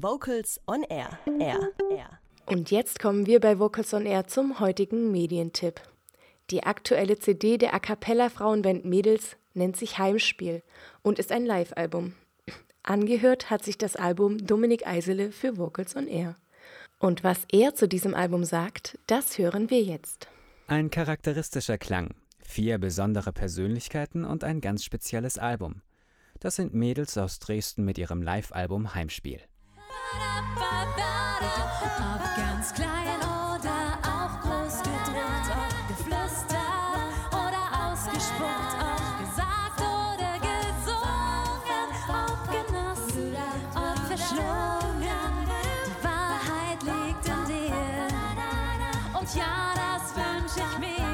Vocals on Air. Air. Air. Und jetzt kommen wir bei Vocals on Air zum heutigen Medientipp. Die aktuelle CD der A cappella Frauenband Mädels nennt sich Heimspiel und ist ein Live-Album. Angehört hat sich das Album Dominik Eisele für Vocals on Air. Und was er zu diesem Album sagt, das hören wir jetzt. Ein charakteristischer Klang, vier besondere Persönlichkeiten und ein ganz spezielles Album. Das sind Mädels aus Dresden mit ihrem Live-Album Heimspiel. Ob ganz klein oder auch groß gedruckt, ob geflüstert oder ausgespuckt, ob gesagt oder gesungen, ob genossen, ob verschlungen. Die Wahrheit liegt in dir. Und ja, das wünsche ich mir,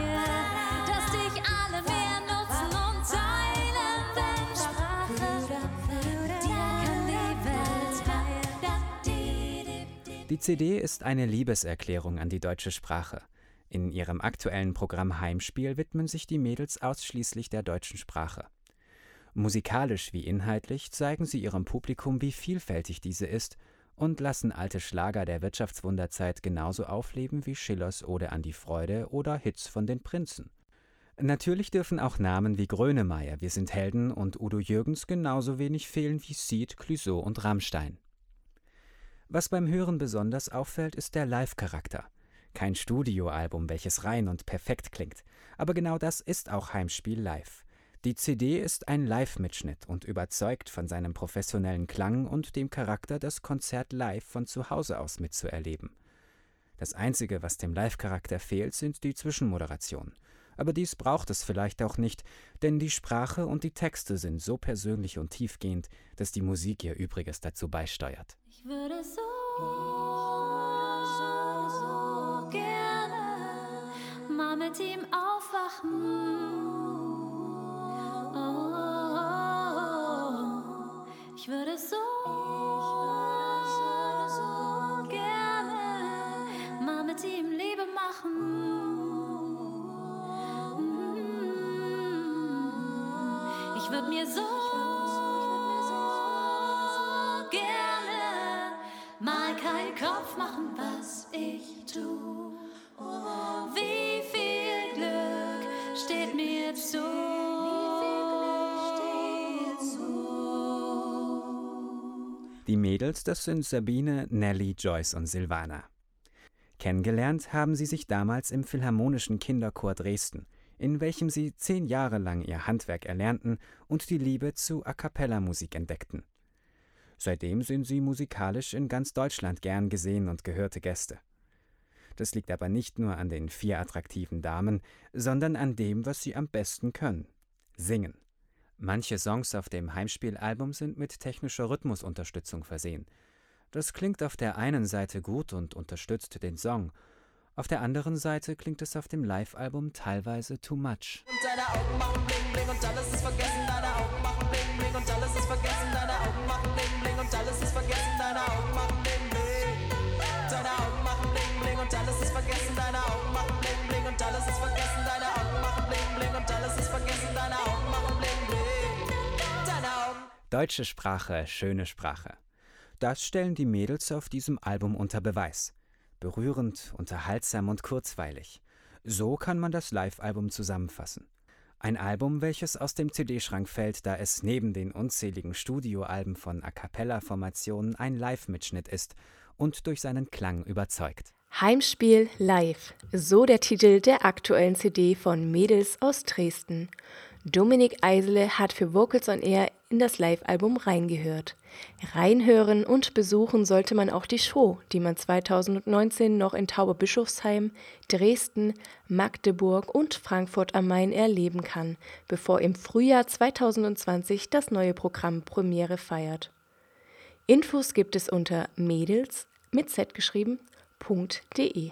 Die CD ist eine Liebeserklärung an die deutsche Sprache. In ihrem aktuellen Programm Heimspiel widmen sich die Mädels ausschließlich der deutschen Sprache. Musikalisch wie inhaltlich zeigen sie ihrem Publikum, wie vielfältig diese ist und lassen alte Schlager der Wirtschaftswunderzeit genauso aufleben wie Schillers Ode an die Freude oder Hits von den Prinzen. Natürlich dürfen auch Namen wie Grönemeyer, Wir sind Helden und Udo Jürgens genauso wenig fehlen wie Seed, Clouseau und Rammstein. Was beim Hören besonders auffällt, ist der Live-Charakter. Kein Studioalbum, welches rein und perfekt klingt, aber genau das ist auch Heimspiel live. Die CD ist ein Live-Mitschnitt und überzeugt von seinem professionellen Klang und dem Charakter, das Konzert live von zu Hause aus mitzuerleben. Das Einzige, was dem Live-Charakter fehlt, sind die Zwischenmoderationen. Aber dies braucht es vielleicht auch nicht, denn die Sprache und die Texte sind so persönlich und tiefgehend, dass die Musik ihr Übriges dazu beisteuert. Ich würde so, so, so gerne mal mit ihm aufwachen. Ich würde mir so gerne mal keinen Kopf machen, was ich tu. Wie viel Glück steht mir zu? Die Mädels, das sind Sabine, Nelly, Joyce und Silvana. Kennengelernt haben sie sich damals im Philharmonischen Kinderchor Dresden, in welchem sie zehn Jahre lang ihr Handwerk erlernten und die Liebe zu A-cappella-Musik entdeckten. Seitdem sind sie musikalisch in ganz Deutschland gern gesehen und gehörte Gäste. Das liegt aber nicht nur an den vier attraktiven Damen, sondern an dem, was sie am besten können: Singen. Manche Songs auf dem Heimspielalbum sind mit technischer Rhythmusunterstützung versehen. Das klingt auf der einen Seite gut und unterstützt den Song, auf der anderen Seite klingt es auf dem Live-Album teilweise too much. Deutsche Sprache, schöne Sprache. Das stellen die Mädels auf diesem Album unter Beweis. Berührend, unterhaltsam und kurzweilig. So kann man das Live-Album zusammenfassen. Ein Album, welches aus dem CD-Schrank fällt, da es neben den unzähligen Studioalben von A cappella-Formationen ein Live-Mitschnitt ist und durch seinen Klang überzeugt. Heimspiel live, so der Titel der aktuellen CD von Mädels aus Dresden. Dominik Eisele hat für Vocals on Air in das Live-Album reingehört. Reinhören und besuchen sollte man auch die Show, die man 2019 noch in Tauberbischofsheim, Dresden, Magdeburg und Frankfurt am Main erleben kann, bevor im Frühjahr 2020 das neue Programm Premiere feiert. Infos gibt es unter mädels mit z geschrieben.de.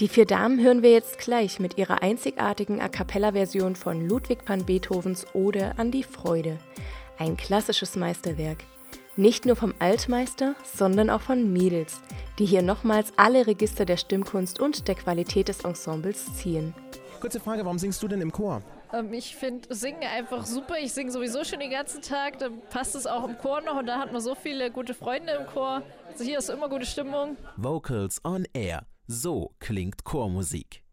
Die vier Damen hören wir jetzt gleich mit ihrer einzigartigen A cappella-Version von Ludwig van Beethovens Ode an die Freude. Ein klassisches Meisterwerk. Nicht nur vom Altmeister, sondern auch von Mädels, die hier nochmals alle Register der Stimmkunst und der Qualität des Ensembles ziehen. Kurze Frage, warum singst du denn im Chor? Ähm, ich finde Singen einfach super. Ich singe sowieso schon den ganzen Tag. Dann passt es auch im Chor noch und da hat man so viele gute Freunde im Chor. Also hier ist immer gute Stimmung. Vocals on Air. So klingt Chormusik.